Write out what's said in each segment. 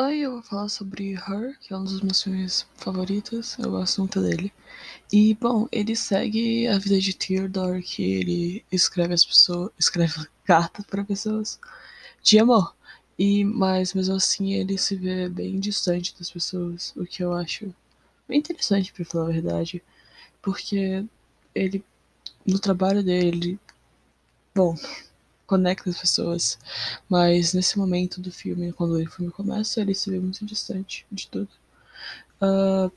Oi, eu vou falar sobre Her, que é um dos meus filmes favoritos. Eu gosto muito dele. E, bom, ele segue a vida de Theodore, que ele escreve as pessoas, escreve cartas para pessoas de amor. E, mas mesmo assim ele se vê bem distante das pessoas, o que eu acho bem interessante, para falar a verdade, porque ele no trabalho dele, bom, conecta as pessoas, mas nesse momento do filme, quando o filme começa, ele se vê muito distante de tudo. Uh,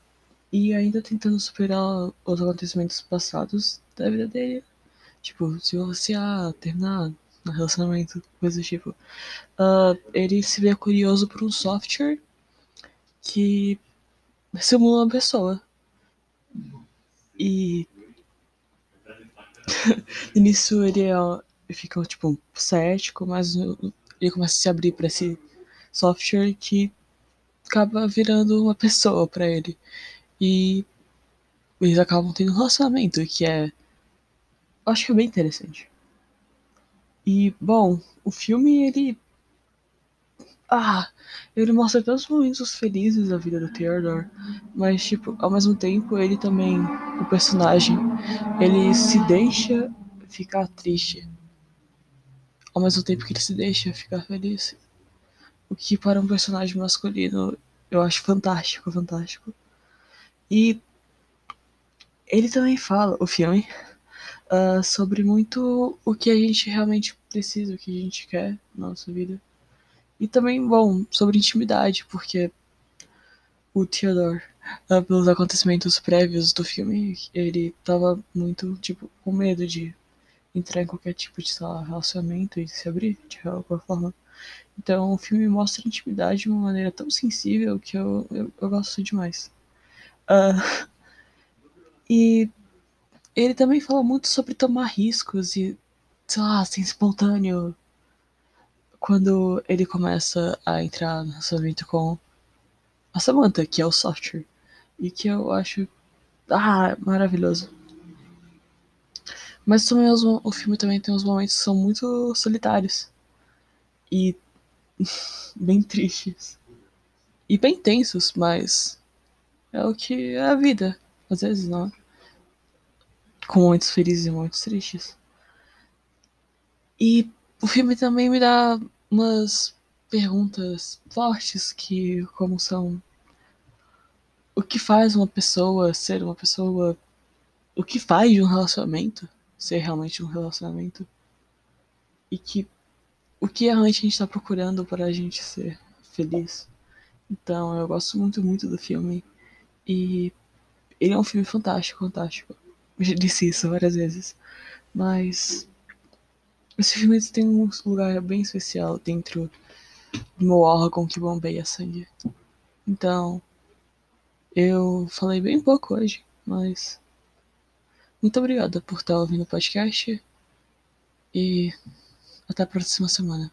e ainda tentando superar os acontecimentos passados da vida dele. Tipo, se ah, terminar no relacionamento, coisa do tipo. Uh, ele se vê curioso por um software que simula uma pessoa. E nisso ele é, fica tipo cético, mas ele começa a se abrir para esse software que acaba virando uma pessoa para ele. E eles acabam tendo um relacionamento que é acho que é bem interessante. E bom, o filme ele ah, ele mostra tantos momentos felizes da vida do Theodore, mas tipo, ao mesmo tempo ele também, o personagem, ele se deixa ficar triste ao mesmo tempo que ele se deixa ficar feliz. O que para um personagem masculino eu acho fantástico, fantástico. E ele também fala, o filme, uh, sobre muito o que a gente realmente precisa, o que a gente quer na nossa vida. E também, bom, sobre intimidade, porque o Theodore, uh, pelos acontecimentos prévios do filme, ele tava muito, tipo, com medo de entrar em qualquer tipo de lá, relacionamento e se abrir de alguma forma. Então o filme mostra a intimidade de uma maneira tão sensível que eu, eu, eu gosto demais. Uh, e ele também fala muito sobre tomar riscos e, sei lá, ser espontâneo. Quando ele começa a entrar no relacionamento com a Samantha, que é o software. E que eu acho ah, maravilhoso. Mas também os, o filme também tem uns momentos que são muito solitários. E bem tristes. E bem tensos, mas é o que é a vida. Às vezes não. Com momentos felizes e momentos tristes. E o filme também me dá umas perguntas fortes que como são o que faz uma pessoa ser uma pessoa o que faz de um relacionamento ser realmente um relacionamento e que o que realmente a gente está procurando para a gente ser feliz. Então eu gosto muito, muito do filme e ele é um filme fantástico, fantástico. Eu já disse isso várias vezes, mas esse filme tem um lugar bem especial dentro do meu órgão que bombeia sangue. Então, eu falei bem pouco hoje, mas muito obrigada por estar ouvindo o podcast e até a próxima semana.